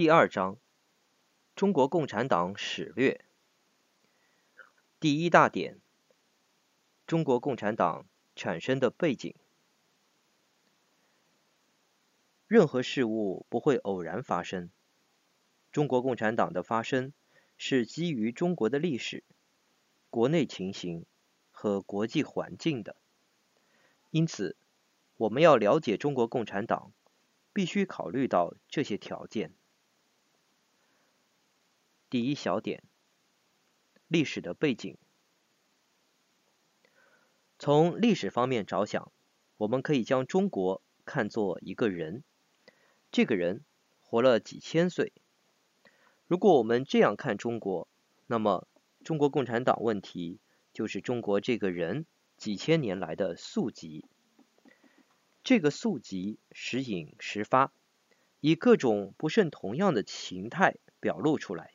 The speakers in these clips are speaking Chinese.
第二章：中国共产党史略。第一大点：中国共产党产生的背景。任何事物不会偶然发生。中国共产党的发生是基于中国的历史、国内情形和国际环境的。因此，我们要了解中国共产党，必须考虑到这些条件。第一小点：历史的背景。从历史方面着想，我们可以将中国看作一个人，这个人活了几千岁。如果我们这样看中国，那么中国共产党问题就是中国这个人几千年来的宿疾。这个宿疾时隐时发，以各种不甚同样的形态表露出来，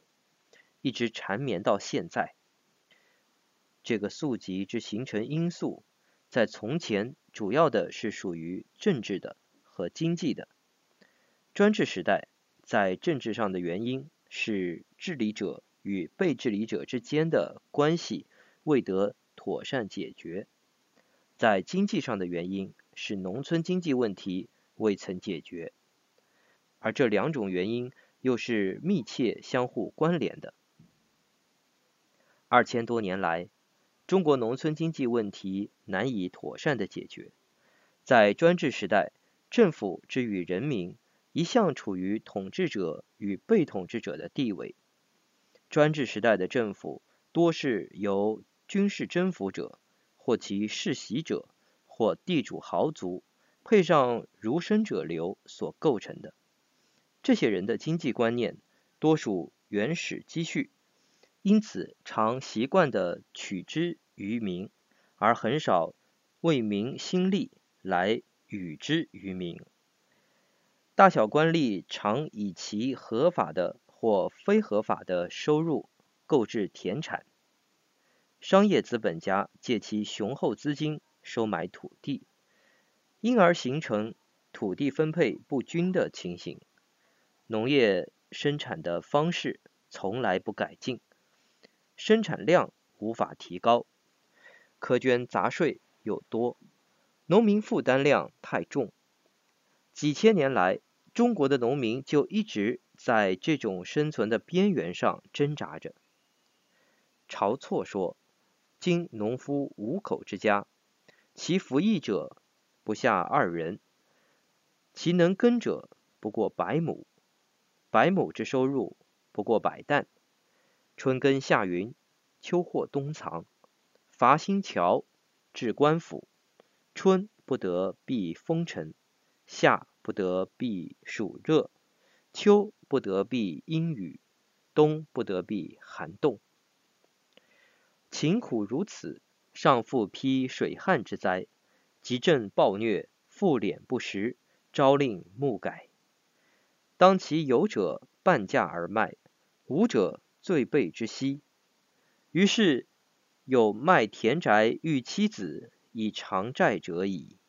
一直缠绵到现在。这个宿疾之形成因素，在从前主要的是属于政治的和经济的。专制时代在政治上的原因是治理者与被治理者之间的关系未得妥善解决，在经济上的原因是农村经济问题未曾解决，而这两种原因又是密切相互关联的。二千多年来，中国农村经济问题难以妥善的解决。在专制时代，政府之于人民一向处于统治者与被统治者的地位。专制时代的政府多是由军事征服者或其世袭者或地主豪族配上儒生者流所构成的。这些人的经济观念多属原始积蓄。因此，常习惯地取之于民，而很少为民兴利来与之于民。大小官吏常以其合法的或非合法的收入购置田产，商业资本家借其雄厚资金收买土地，因而形成土地分配不均的情形。农业生产的方式从来不改进。生产量无法提高，苛捐杂税又多，农民负担量太重。几千年来，中国的农民就一直在这种生存的边缘上挣扎着。晁错说：“今农夫五口之家，其服役者不下二人，其能耕者不过百亩，百亩之收入不过百担。”春耕夏耘，秋获冬藏，伐新桥，置官府。春不得避风尘，夏不得避暑热，秋不得避阴雨，冬不得避寒冻。勤苦如此，尚复披水旱之灾，急阵暴虐，复敛不时，朝令暮改。当其有者半价而卖，无者。罪备之息，于是有卖田宅育妻子以偿债者矣。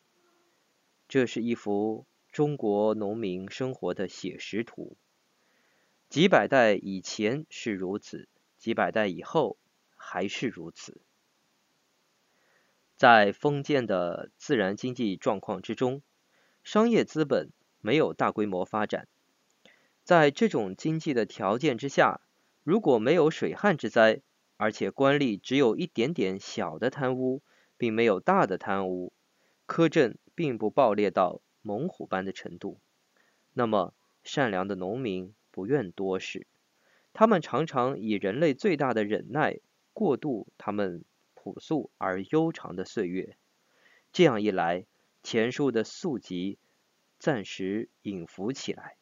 这是一幅中国农民生活的写实图。几百代以前是如此，几百代以后还是如此。在封建的自然经济状况之中，商业资本没有大规模发展。在这种经济的条件之下，如果没有水旱之灾，而且官吏只有一点点小的贪污，并没有大的贪污，苛政并不暴烈到猛虎般的程度，那么善良的农民不愿多事，他们常常以人类最大的忍耐过渡他们朴素而悠长的岁月。这样一来，前述的宿疾暂时隐伏起来，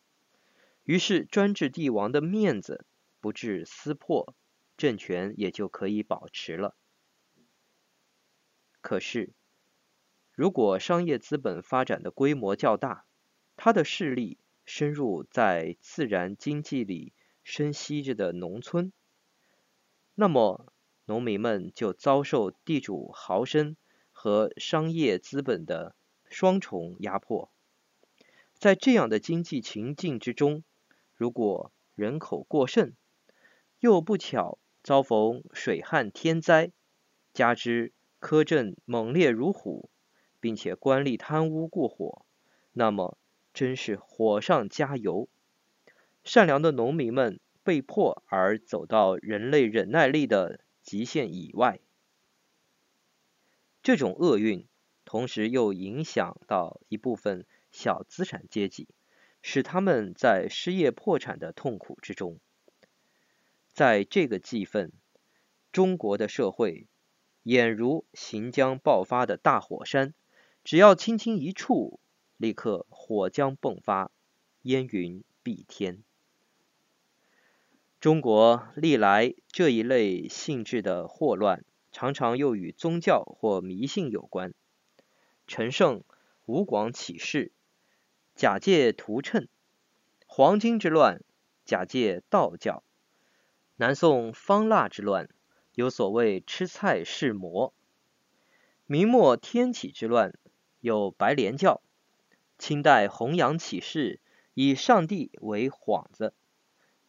于是专制帝王的面子。不致撕破，政权也就可以保持了。可是，如果商业资本发展的规模较大，它的势力深入在自然经济里深吸着的农村，那么农民们就遭受地主豪绅和商业资本的双重压迫。在这样的经济情境之中，如果人口过剩，又不巧遭逢水旱天灾，加之苛政猛烈如虎，并且官吏贪污过火，那么真是火上加油。善良的农民们被迫而走到人类忍耐力的极限以外。这种厄运，同时又影响到一部分小资产阶级，使他们在失业破产的痛苦之中。在这个季份，中国的社会俨如行将爆发的大火山，只要轻轻一触，立刻火将迸发，烟云蔽天。中国历来这一类性质的祸乱，常常又与宗教或迷信有关。陈胜、吴广起事，假借屠谶；黄巾之乱，假借道教；南宋方腊之乱，有所谓吃菜是魔；明末天启之乱，有白莲教；清代洪阳起事，以上帝为幌子，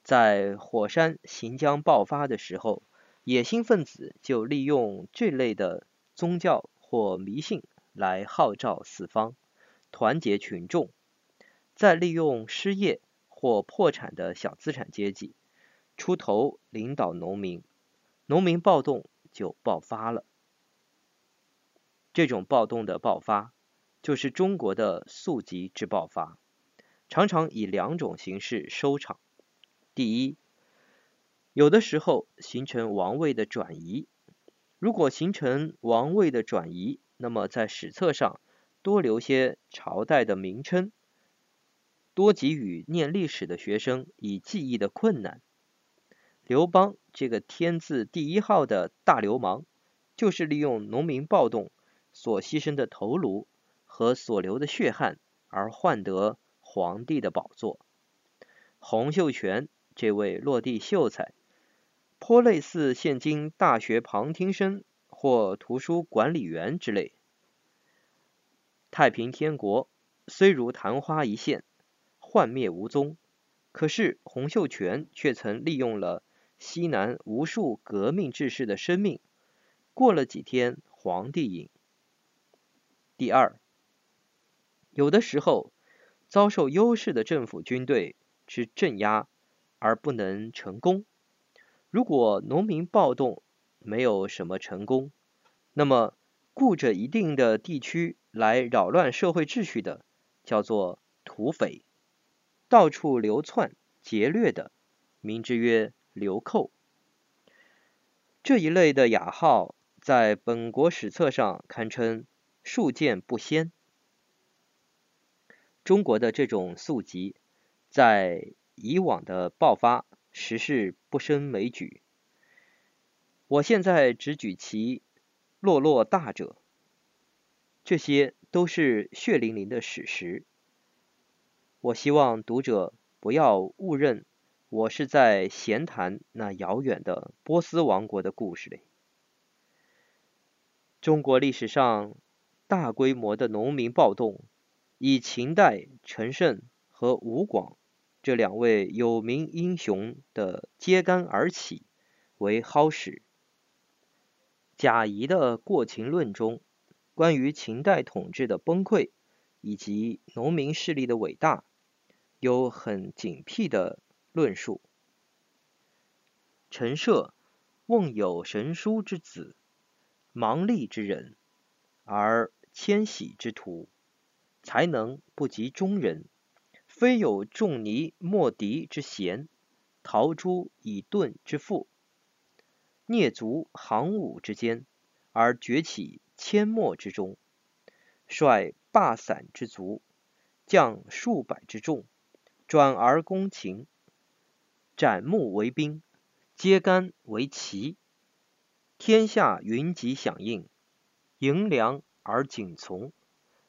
在火山行将爆发的时候。野心分子就利用这类的宗教或迷信来号召四方，团结群众，再利用失业或破产的小资产阶级出头领导农民，农民暴动就爆发了。这种暴动的爆发，就是中国的宿疾之爆发，常常以两种形式收场。第一，有的时候形成王位的转移，如果形成王位的转移，那么在史册上多留些朝代的名称，多给予念历史的学生以记忆的困难。刘邦这个天字第一号的大流氓，就是利用农民暴动所牺牲的头颅和所流的血汗而换得皇帝的宝座。洪秀全这位落地秀才。颇类似现今大学旁听生或图书管理员之类。太平天国虽如昙花一现，幻灭无踪，可是洪秀全却曾利用了西南无数革命志士的生命，过了几天皇帝瘾。第二，有的时候遭受优势的政府军队之镇压而不能成功。如果农民暴动没有什么成功，那么顾着一定的地区来扰乱社会秩序的，叫做土匪；到处流窜劫掠的，名之曰流寇。这一类的雅号，在本国史册上堪称数见不鲜。中国的这种宿疾，在以往的爆发。实是不胜枚举。我现在只举其落落大者，这些都是血淋淋的史实。我希望读者不要误认我是在闲谈那遥远的波斯王国的故事嘞。中国历史上大规模的农民暴动，以秦代陈胜和吴广。这两位有名英雄的揭竿而起为好史。贾谊的《过秦论》中，关于秦代统治的崩溃以及农民势力的伟大，有很精辟的论述。陈涉瓮有神书之子，芒吏之人，而迁徙之徒，才能不及中人。非有仲尼莫迪之贤，陶朱以顿之富，蹑足行伍之间，而崛起阡陌之中，率罢散之卒，将数百之众，转而攻秦，斩木为兵，揭竿为旗，天下云集响应，迎粮而景从，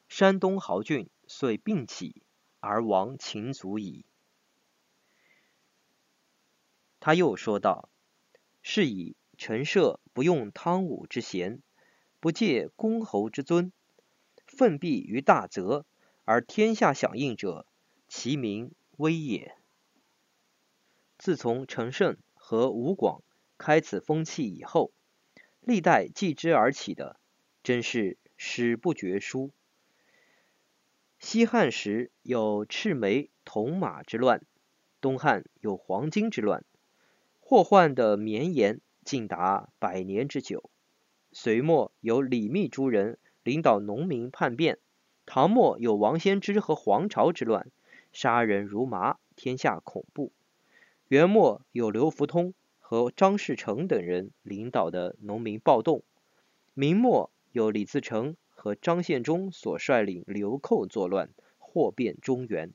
山东豪俊遂并起。而亡秦族矣。他又说道：“是以陈涉不用汤武之贤，不借公侯之尊，奋臂于大泽，而天下响应者，其名威也。”自从陈胜和吴广开此风气以后，历代继之而起的，真是史不绝书。西汉时有赤眉铜马之乱，东汉有黄巾之乱，祸患的绵延竟达百年之久。隋末有李密诸人领导农民叛变，唐末有王仙芝和黄巢之乱，杀人如麻，天下恐怖。元末有刘福通和张士诚等人领导的农民暴动，明末有李自成和张献忠所率领流寇作乱，祸变中原。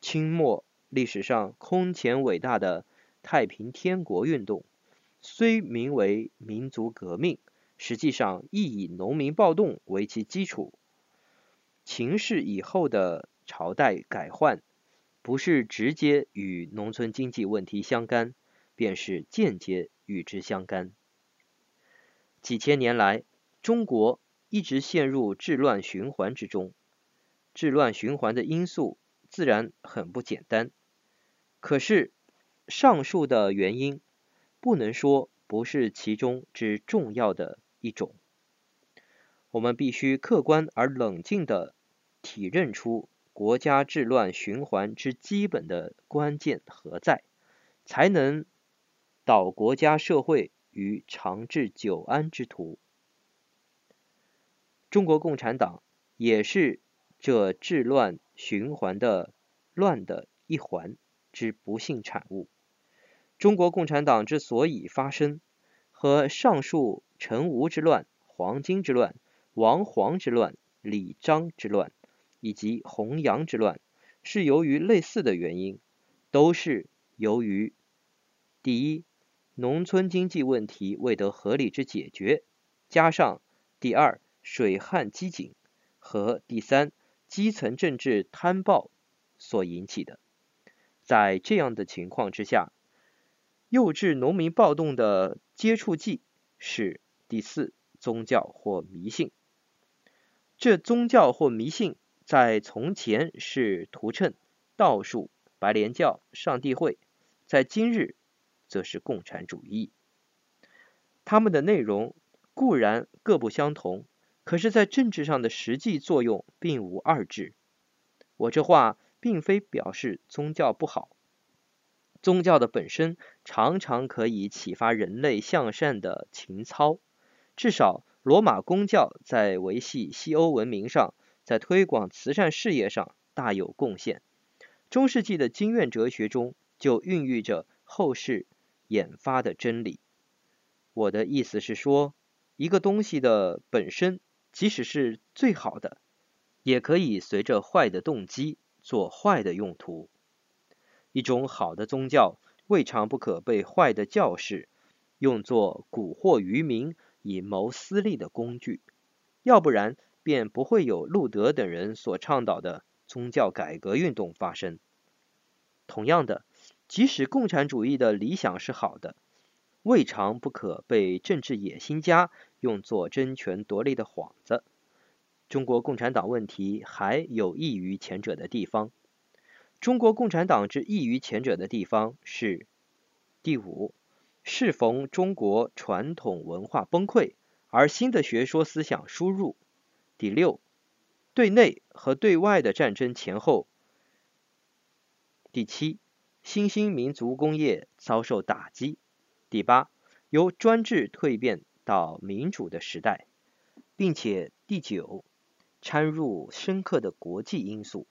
清末历史上空前伟大的太平天国运动，虽名为民族革命。实际上，亦以农民暴动为其基础。秦氏以后的朝代改换，不是直接与农村经济问题相干，便是间接与之相干。几千年来，中国一直陷入治乱循环之中。治乱循环的因素自然很不简单。可是，上述的原因，不能说不是其中之重要的。一种，我们必须客观而冷静地体认出国家治乱循环之基本的关键何在，才能导国家社会于长治久安之途。中国共产党也是这治乱循环的乱的一环之不幸产物。中国共产党之所以发生，和上述陈吴之乱、黄巾之乱、王黄之乱、李张之乱以及弘扬之乱，是由于类似的原因，都是由于第一，农村经济问题未得合理之解决，加上第二，水旱饥馑和第三，基层政治贪暴所引起的。在这样的情况之下，诱致农民暴动的接触剂是第四，宗教或迷信。这宗教或迷信在从前是图谶、道术、白莲教、上帝会，在今日则是共产主义。他们的内容固然各不相同，可是，在政治上的实际作用并无二致。我这话并非表示宗教不好。宗教的本身常常可以启发人类向善的情操，至少罗马公教在维系西欧文明上，在推广慈善事业上大有贡献。中世纪的经验哲学中就孕育着后世研发的真理。我的意思是说，一个东西的本身，即使是最好的，也可以随着坏的动机做坏的用途。一种好的宗教，未尝不可被坏的教士用作蛊惑愚民以谋私利的工具，要不然便不会有路德等人所倡导的宗教改革运动发生。同样的，即使共产主义的理想是好的，未尝不可被政治野心家用作争权夺利的幌子。中国共产党问题还有异于前者的地方。中国共产党之异于前者的地方是：第五，适逢中国传统文化崩溃，而新的学说思想输入；第六，对内和对外的战争前后；第七，新兴民族工业遭受打击；第八，由专制蜕变到民主的时代，并且第九，掺入深刻的国际因素。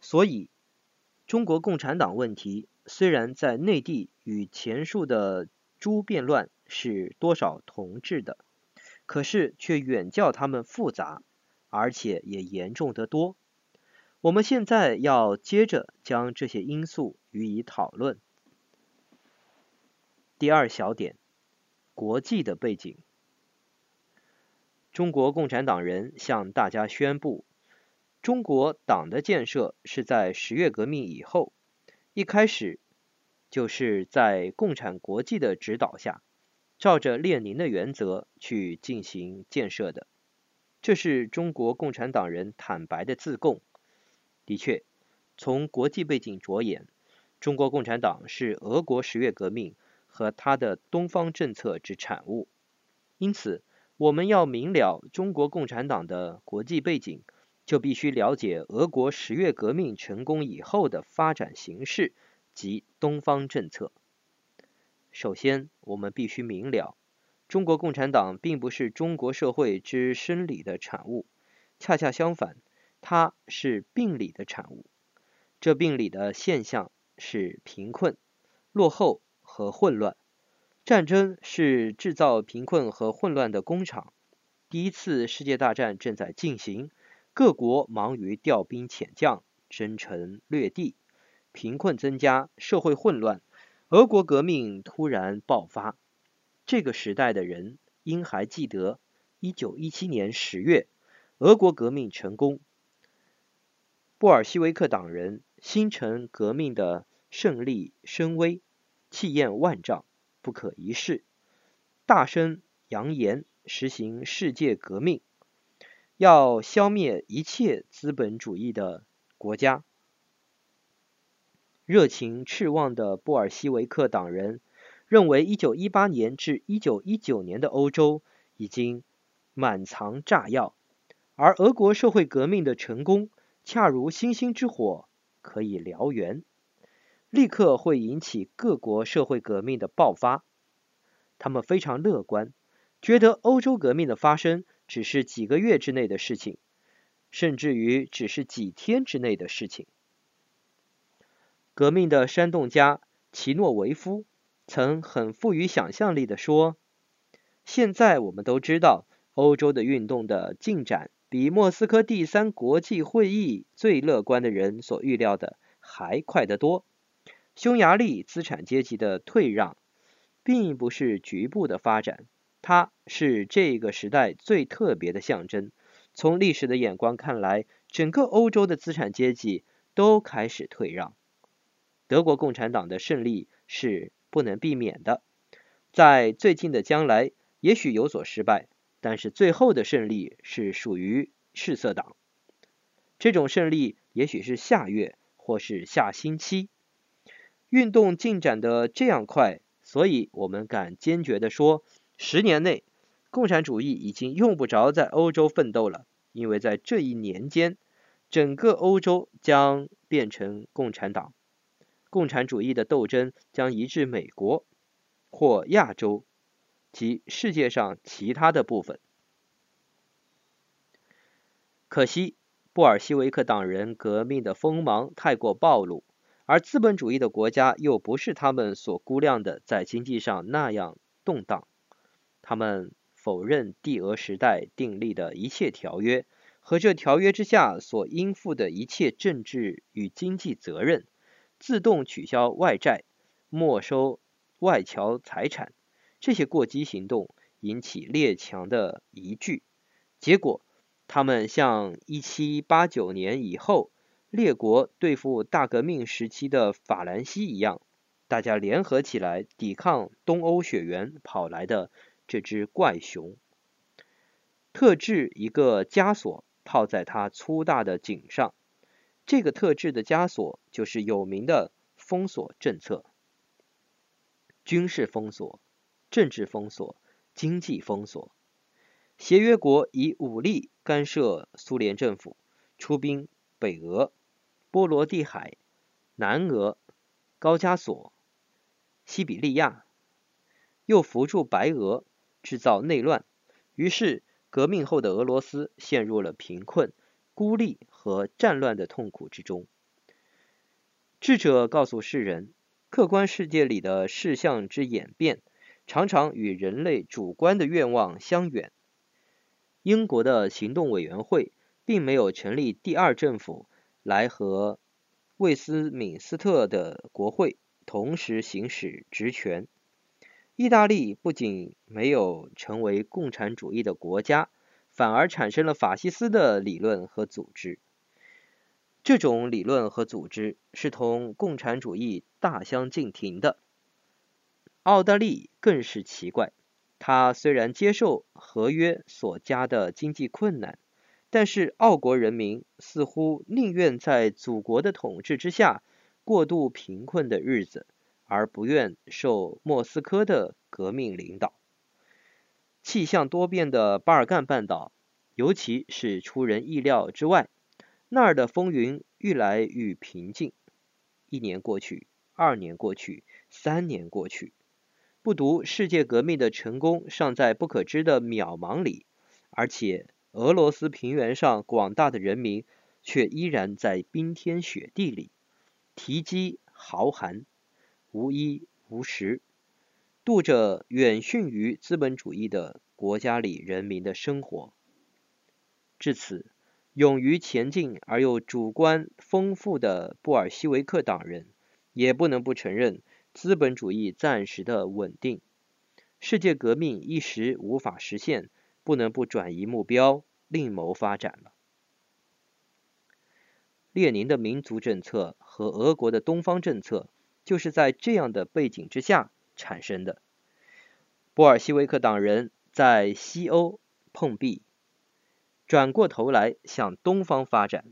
所以，中国共产党问题虽然在内地与前述的诸变乱是多少同质的，可是却远较他们复杂，而且也严重得多。我们现在要接着将这些因素予以讨论。第二小点，国际的背景。中国共产党人向大家宣布。中国党的建设是在十月革命以后，一开始就是在共产国际的指导下，照着列宁的原则去进行建设的。这是中国共产党人坦白的自供。的确，从国际背景着眼，中国共产党是俄国十月革命和他的东方政策之产物。因此，我们要明了中国共产党的国际背景，就必须了解俄国十月革命成功以后的发展形势及东方政策。首先，我们必须明了，中国共产党并不是中国社会之生理的产物，恰恰相反，它是病理的产物。这病理的现象。是贫困、落后和混乱。战争是制造贫困和混乱的工厂。第一次世界大战正在进行，各国忙于调兵遣将、征城略地，贫困增加，社会混乱。俄国革命突然爆发。这个时代的人应还记得，一九一七年十月，俄国革命成功。布尔希维克党人新城革命的胜利声威，气焰万丈，不可一世。大声扬言实行世界革命，要消灭一切资本主义的国家。热情炽旺的布尔希维克党人认为，一九一八年至一九一九年的欧洲已经满藏炸药，而俄国社会革命的成功，恰如星星之火，可以燎原。立刻会引起各国社会革命的爆发。他们非常乐观，觉得欧洲革命的发生只是几个月之内的事情，甚至于只是几天之内的事情。革命的煽动家齐诺维夫曾很富于想象力地说：“现在我们都知道，欧洲的运动的进展比莫斯科第三国际会议最乐观的人所预料的还快得多。”匈牙利资产阶级的退让，并不是局部的发展，它是这个时代最特别的象征。从历史的眼光看来，整个欧洲的资产阶级都开始退让。德国共产党的胜利是不能避免的，在最近的将来也许有所失败，但是最后的胜利是属于赤色党。这种胜利也许是下月或是下星期。运动进展的这样快，所以我们敢坚决地说，十年内，共产主义已经用不着在欧洲奋斗了，因为在这一年间，整个欧洲将变成共产党，共产主义的斗争将移至美国或亚洲及世界上其他的部分。可惜，布尔希维克党人革命的锋芒太过暴露。而资本主义的国家又不是他们所估量的，在经济上那样动荡。他们否认帝俄时代订立的一切条约和这条约之下所应负的一切政治与经济责任，自动取消外债，没收外侨财产。这些过激行动引起列强的疑惧，结果他们像1789年以后。列国对付大革命时期的法兰西一样，大家联合起来抵抗东欧雪原跑来的这只怪熊。特制一个枷锁套在它粗大的颈上，这个特质的枷锁就是有名的封锁政策：军事封锁、政治封锁、经济封锁。协约国以武力干涉苏联政府，出兵北俄。波罗的海、南俄、高加索、西比利亚，又扶助白俄制造内乱，于是革命后的俄罗斯陷入了贫困、孤立和战乱的痛苦之中。智者告诉世人，客观世界里的事项之演变，常常与人类主观的愿望相远。英国的行动委员会并没有成立第二政府。来和魏斯敏斯特的国会同时行使职权。意大利不仅没有成为共产主义的国家，反而产生了法西斯的理论和组织。这种理论和组织是同共产主义大相径庭的。奥大利更是奇怪，他虽然接受合约所加的经济困难。但是，奥国人民似乎宁愿在祖国的统治之下过度贫困的日子，而不愿受莫斯科的革命领导。气象多变的巴尔干半岛，尤其是出人意料之外，那儿的风云愈来愈平静。一年过去，二年过去，三年过去，不独世界革命的成功尚在不可知的渺茫里，而且俄罗斯平原上广大的人民却依然在冰天雪地里，啼饥号寒，无衣无食。度着远逊于资本主义的国家里人民的生活。至此，勇于前进而又主观丰富的布尔西维克党人，也不能不承认资本主义暂时的稳定，世界革命一时无法实现，不能不转移目标，另谋发展了。列宁的民族政策和俄国的东方政策，就是在这样的背景之下。产生的，布尔西维克党人在西欧碰壁，转过头来向东方发展，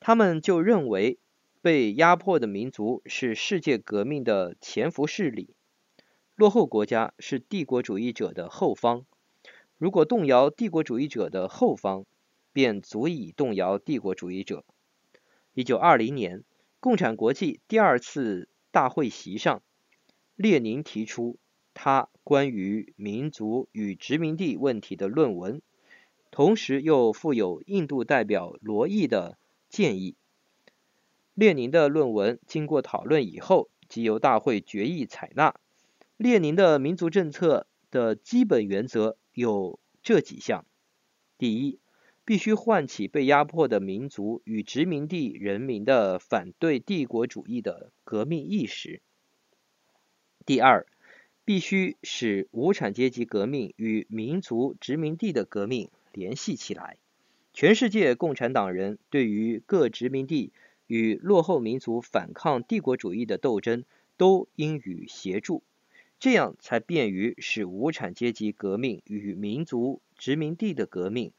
他们就认为被压迫的民族是世界革命的潜伏势力，落后国家是帝国主义者的后方，如果动摇帝国主义者的后方，便足以动摇帝国主义者。一九二零年，共产国际第二次大会席上。列宁提出他关于民族与殖民地问题的论文，同时又附有印度代表罗毅的建议。列宁的论文经过讨论以后，即由大会决议采纳。列宁的民族政策的基本原则有这几项：第一，必须唤起被压迫的民族与殖民地人民的反对帝国主义的革命意识。第二，必须使无产阶级革命与民族殖民地的革命联系起来。全世界共产党人对于各殖民地与落后民族反抗帝国主义的斗争都应予协助，这样才便于使无产阶级革命与民族殖民地的革命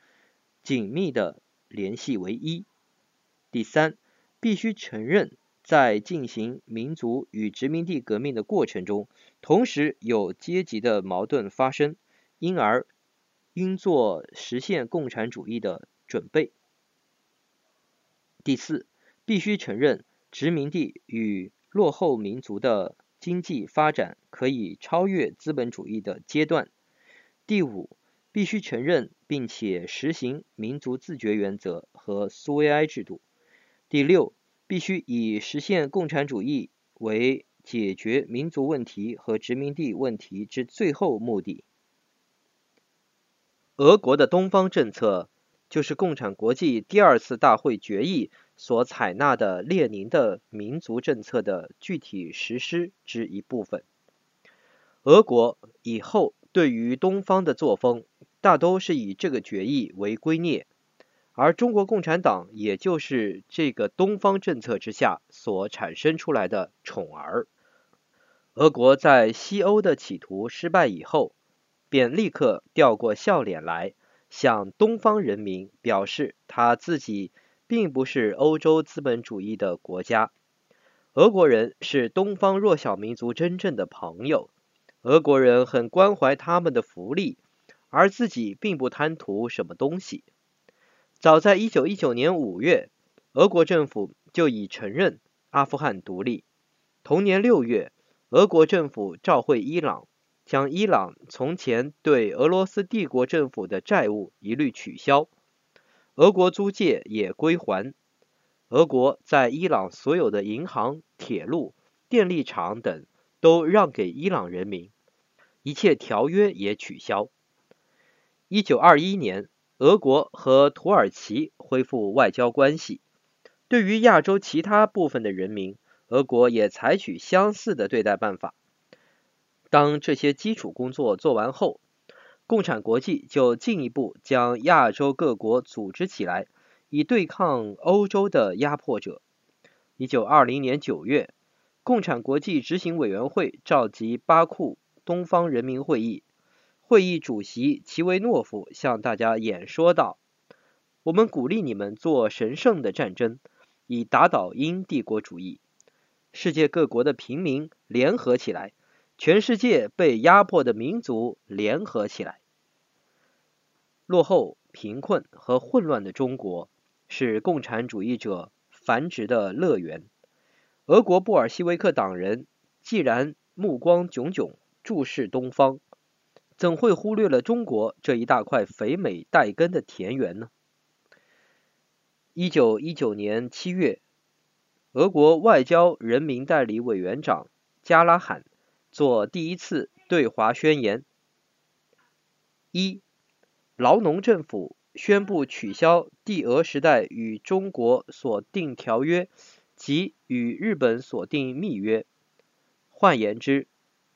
紧密地联系为一。第三，必须承认。在进行民族与殖民地革命的过程中，同时有阶级的矛盾发生，因而应做实现共产主义的准备。第四，必须承认殖民地与落后民族的经济发展可以超越资本主义的阶段。第五，必须承认并且实行民族自决原则和苏维埃制度。第六。必须以实现共产主义为解决民族问题和殖民地问题之最后目的。俄国的东方政策就是共产国际第二次大会决议所采纳的列宁的民族政策的具体实施之一部分。俄国以后对于东方的作风，大都是以这个决议为圭臬。而中国共产党也就是这个东方政策之下所产生出来的宠儿。俄国在西欧的企图失败以后，便立刻掉过笑脸来，向东方人民表示他自己并不是欧洲资本主义的国家。俄国人是东方弱小民族真正的朋友，俄国人很关怀他们的福利，而自己并不贪图什么东西。早在一九一九年五月，俄国政府就已承认阿富汗独立。同年六月，俄国政府召会伊朗，将伊朗从前对俄罗斯帝国政府的债务一律取消，俄国租界也归还。俄国在伊朗所有的银行、铁路、电力厂等都让给伊朗人民，一切条约也取消。一九二一年。俄国和土耳其恢复外交关系，对于亚洲其他部分的人民，俄国也采取相似的对待办法。当这些基础工作做完后，共产国际就进一步将亚洲各国组织起来，以对抗欧洲的压迫者。一九二零年九月，共产国际执行委员会召集巴库东方人民会议。会议主席齐维诺夫向大家演说道：“我们鼓励你们做神圣的战争，以打倒英帝国主义。世界各国的平民联合起来，全世界被压迫的民族联合起来。落后、贫困和混乱的中国是共产主义者繁殖的乐园。俄国布尔西维克党人既然目光炯炯注视东方，怎会忽略了中国这一大块肥美带耕的田园呢？一九一九年七月，俄国外交人民代理委员长加拉罕作第一次对华宣言。一，劳农政府宣布取消帝俄时代与中国所订条约及与日本所订密约，换言之，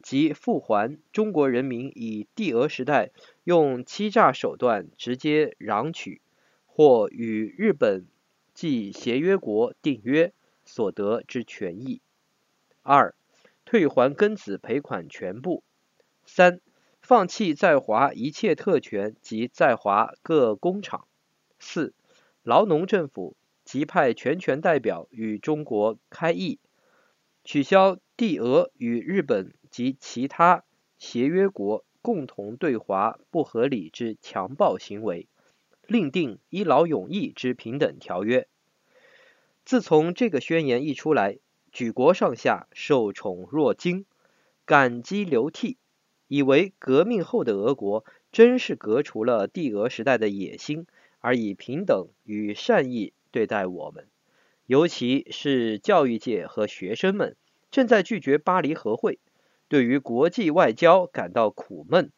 即复还中国人民以帝俄时代用欺诈手段直接攘取或与日本即协约国订约所得之权益。二、退还庚子赔款全部。三、放弃在华一切特权及在华各工厂。四、劳农政府即派全权代表与中国开议，取消帝俄与日本及其他协约国共同对华不合理之强暴行为。另定一劳永逸之平等条约。自从这个宣言一出来，举国上下受宠若惊，感激流涕，以为革命后的俄国真是革除了帝俄时代的野心，而以平等与善意对待我们。尤其是教育界和学生们正在拒绝巴黎和会，对于国际外交感到苦闷。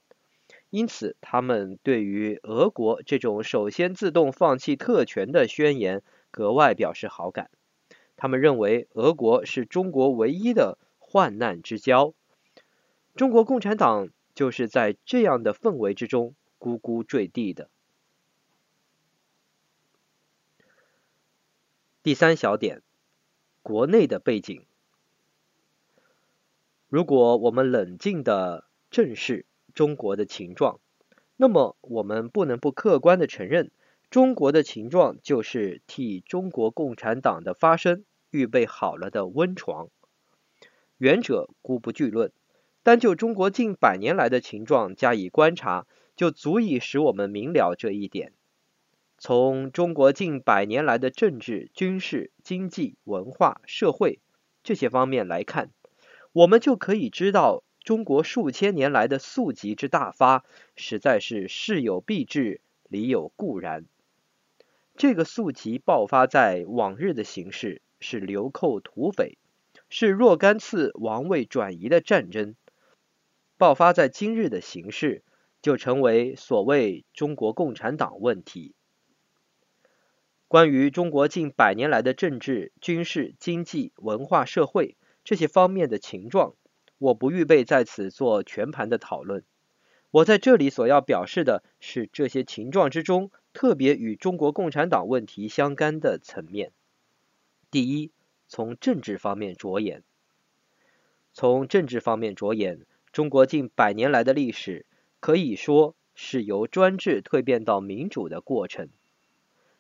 因此，他们对于俄国这种首先自动放弃特权的宣言格外表示好感。他们认为俄国是中国唯一的患难之交。中国共产党就是在这样的氛围之中咕咕坠地的。第三小点，国内的背景。如果我们冷静的正视。中国的情状，那么我们不能不客观的承认，中国的情状就是替中国共产党的发生预备好了的温床。远者姑不具论，单就中国近百年来的情状加以观察，就足以使我们明了这一点。从中国近百年来的政治、军事、经济、文化、社会这些方面来看，我们就可以知道。中国数千年来的宿疾之大发，实在是事有必至，理有固然。这个宿疾爆发在往日的形势是流寇土匪，是若干次王位转移的战争；爆发在今日的形势，就成为所谓中国共产党问题。关于中国近百年来的政治、军事、经济、文化、社会这些方面的情状。我不预备在此做全盘的讨论。我在这里所要表示的是这些情状之中，特别与中国共产党问题相干的层面。第一，从政治方面着眼。从政治方面着眼，中国近百年来的历史可以说是由专制蜕变到民主的过程。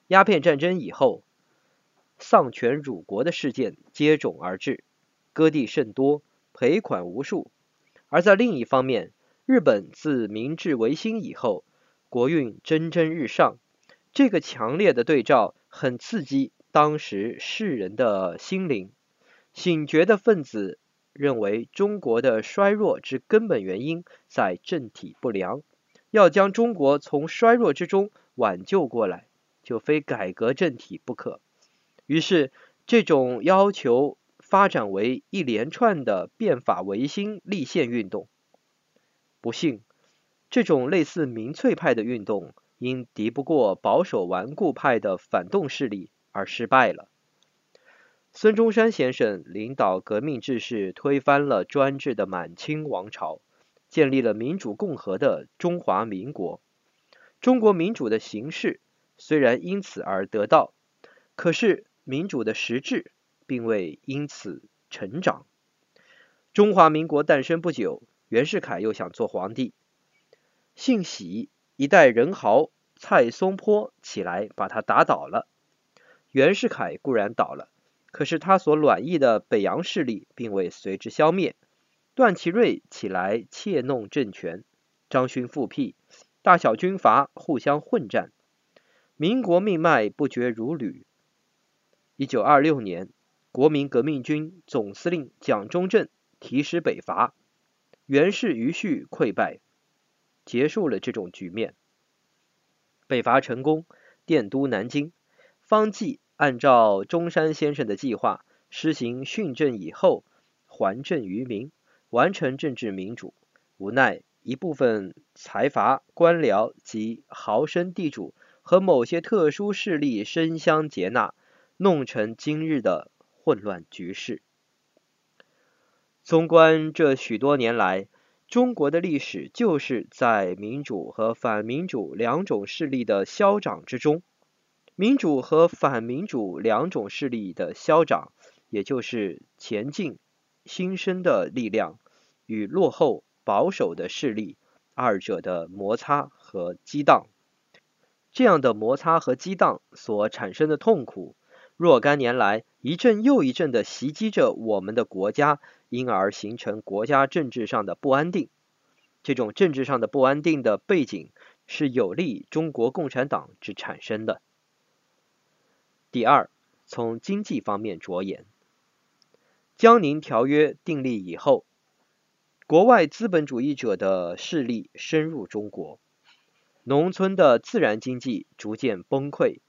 鸦片战争以后，丧权辱国的事件接踵而至，割地甚多。赔款无数，而在另一方面，日本自明治维新以后，国运蒸蒸日上。这个强烈的对照很刺激当时世人的心灵。醒觉的分子认为，中国的衰弱之根本原因在政体不良，要将中国从衰弱之中挽救过来，就非改革政体不可。于是，这种要求。发展为一连串的变法维新立宪运动，不幸，这种类似民粹派的运动因敌不过保守顽固派的反动势力而失败了。孙中山先生领导革命志士，推翻了专制的满清王朝，建立了民主共和的中华民国。中国民主的形式虽然因此而得到，可是民主的实质。并未因此成长。中华民国诞生不久，袁世凯又想做皇帝，幸喜一代人豪蔡松坡起来把他打倒了。袁世凯固然倒了，可是他所暖意的北洋势力并未随之消灭。段祺瑞起来窃弄政权，张勋复辟，大小军阀互相混战，民国命脉不绝如缕。一九二六年，国民革命军总司令蒋中正提师北伐，袁氏余绪溃败，结束了这种局面。北伐成功，奠都南京，方济按照中山先生的计划，施行训政以后，还政于民。完成政治民主，无奈一部分财阀、官僚及豪绅地主和某些特殊势力争相结纳，弄成今日的混乱局势。纵观这许多年来，中国的历史就是在民主和反民主两种势力的消长之中。民主和反民主两种势力的消长，也就是前进、新生的力量。与落后保守的势力，二者的摩擦和激荡，这样的摩擦和激荡所产生的痛苦，若干年来一阵又一阵的袭击着我们的国家，因而形成国家政治上的不安定。这种政治上的不安定的背景，是有利中国共产党之产生的。第二，从经济方面着眼，江宁条约订立以后。国外资本主义者的势力深入中国，农村的自然经济逐渐崩溃。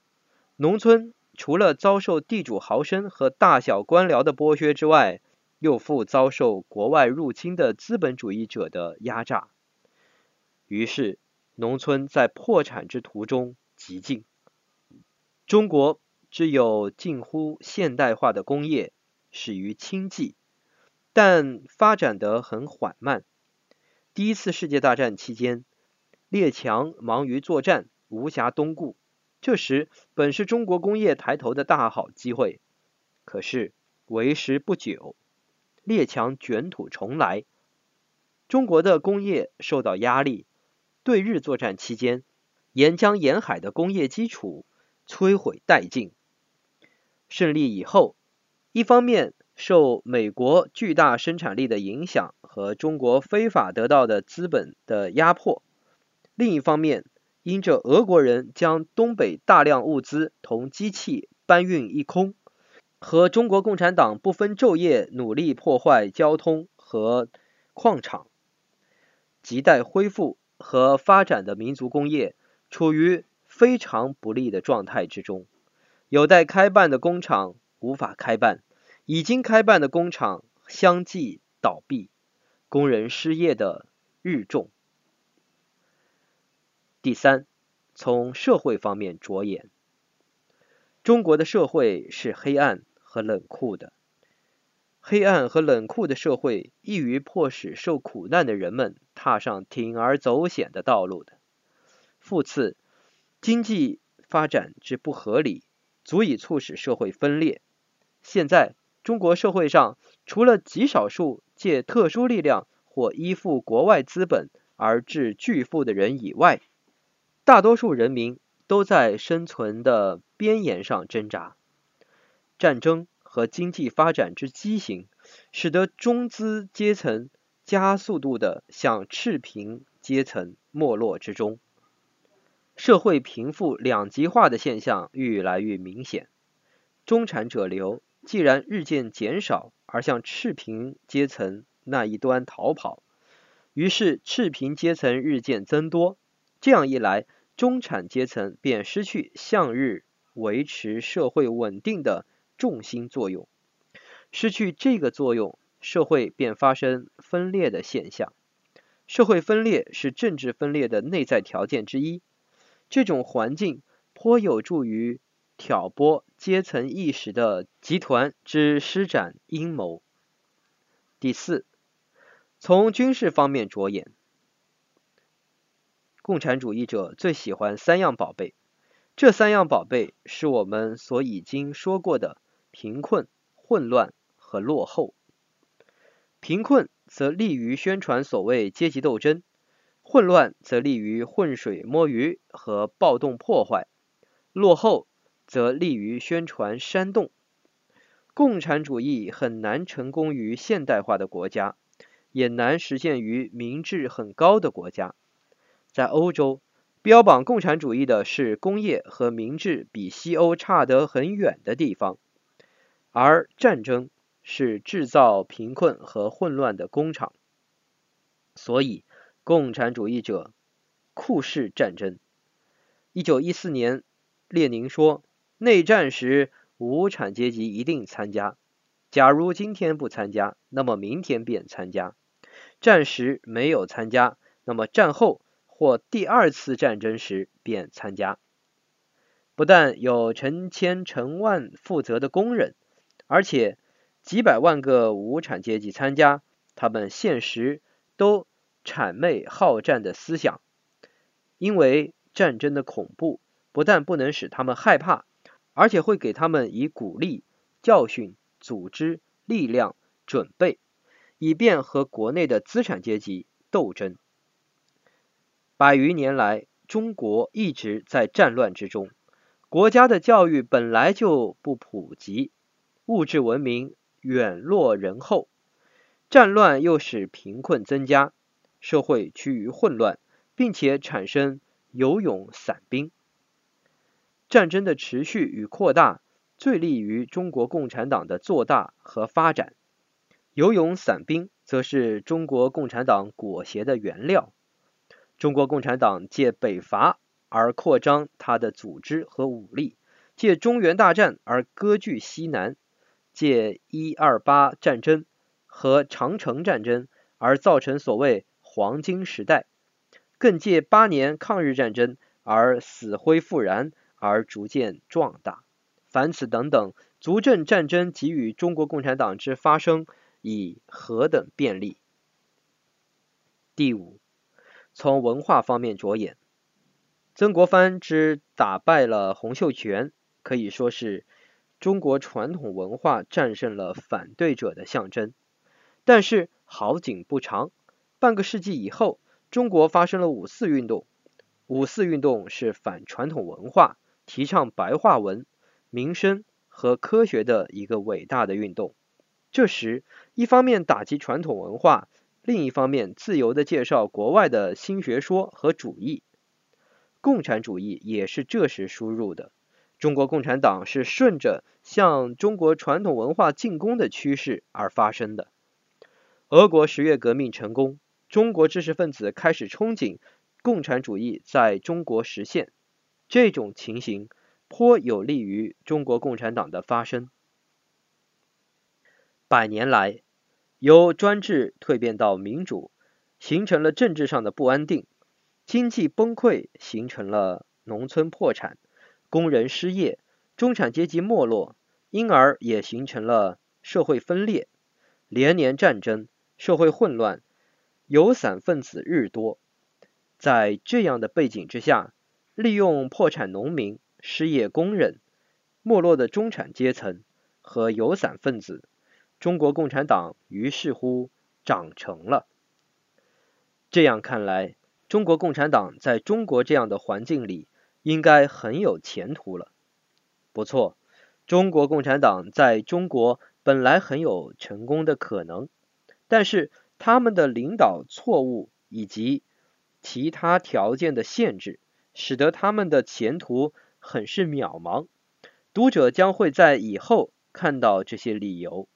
农村除了遭受地主豪绅和大小官僚的剥削之外，又复遭受国外入侵的资本主义者的压榨。于是，农村在破产之途中极尽。中国只有近乎现代化的工业，始于轻技。但发展得很缓慢。第一次世界大战期间，列强忙于作战，无暇东顾。这时本是中国工业抬头的大好机会，可是为时不久，列强卷土重来，中国的工业受到压力。对日作战期间，沿江沿海的工业基础摧毁殆尽。胜利以后，一方面，受美国巨大生产力的影响和中国非法得到的资本的压迫，另一方面，因着俄国人将东北大量物资同机器搬运一空，和中国共产党不分昼夜努力破坏交通和矿场，亟待恢复和发展的民族工业处于非常不利的状态之中，有待开办的工厂无法开办。已经开办的工厂相继倒闭，工人失业的日众。第三，从社会方面着眼，中国的社会是黑暗和冷酷的，黑暗和冷酷的社会易于迫使受苦难的人们踏上铤而走险的道路的。复次，经济发展之不合理，足以促使社会分裂。现在。中国社会上，除了极少数借特殊力量或依附国外资本而致巨富的人以外，大多数人民都在生存的边沿上挣扎。战争和经济发展之畸形，使得中资阶层加速度地向赤贫阶层没落之中，社会贫富两极化的现象愈来愈明显，中产者流。既然日渐减少，而向赤贫阶层那一端逃跑，于是赤贫阶层日渐增多。这样一来，中产阶层便失去向日维持社会稳定的重心作用。失去这个作用，社会便发生分裂的现象。社会分裂是政治分裂的内在条件之一。这种环境颇有助于。挑拨阶层意识的集团之施展阴谋。第四，从军事方面着眼，共产主义者最喜欢三样宝贝，这三样宝贝是我们所已经说过的贫困、混乱和落后。贫困则利于宣传所谓阶级斗争，混乱则利于浑水摸鱼和暴动破坏，落后。则利于宣传煽动。共产主义很难成功于现代化的国家，也难实现于民智很高的国家。在欧洲，标榜共产主义的是工业和民智比西欧差得很远的地方，而战争是制造贫困和混乱的工厂。所以，共产主义者酷视战争。一九一四年，列宁说，内战时无产阶级一定参加。假如今天不参加，那么明天便参加。战时没有参加，那么战后或第二次战争时便参加。不但有成千成万负责的工人，而且几百万个无产阶级参加，他们现实都谄媚好战的思想，因为。战争的恐怖不但不能使他们害怕，而且会给他们以鼓励、教训、组织、力量、准备，以便和国内的资产阶级斗争。百余年来，中国一直在战乱之中，国家的教育本来就不普及，物质文明远落人后，战乱又使贫困增加，社会趋于混乱，并且产生。游勇散兵，战争的持续与扩大最利于中国共产党的做大和发展。游勇散兵则是中国共产党裹挟的原料。中国共产党借北伐而扩张他的组织和武力，借中原大战而割据西南，借一二八战争和长城战争而造成所谓黄金时代。更借八年抗日战争而死灰复燃，而逐渐壮大。凡此等等，足证战争给予中国共产党之发生以何等便利。第五，从文化方面着眼，曾国藩之打败了洪秀全，可以说是中国传统文化战胜了反对者的象征。但是好景不长，半个世纪以后。中国发生了五四运动，五四运动是反传统文化、提倡白话文、民生和科学的一个伟大的运动。这时，一方面打击传统文化，另一方面自由地介绍国外的新学说和主义。共产主义也是这时输入的。中国共产党是顺着向中国传统文化进攻的趋势而发生的。俄国十月革命成功。中国知识分子开始憧憬共产主义在中国实现，这种情形颇有利于中国共产党的发生。百年来，由专制蜕变到民主，形成了政治上的不安定，经济崩溃，形成了农村破产、工人失业、中产阶级没落，因而也形成了社会分裂，连年战争，社会混乱。有散分子日多，在这样的背景之下，利用破产农民、失业工人、没落的中产阶层和有散分子，中国共产党于是乎长成了。这样看来，中国共产党在中国这样的环境里，应该很有前途了。不错，中国共产党在中国本来很有成功的可能，但是。他们的领导错误以及其他条件的限制，使得他们的前途很是渺茫。读者将会在以后看到这些理由。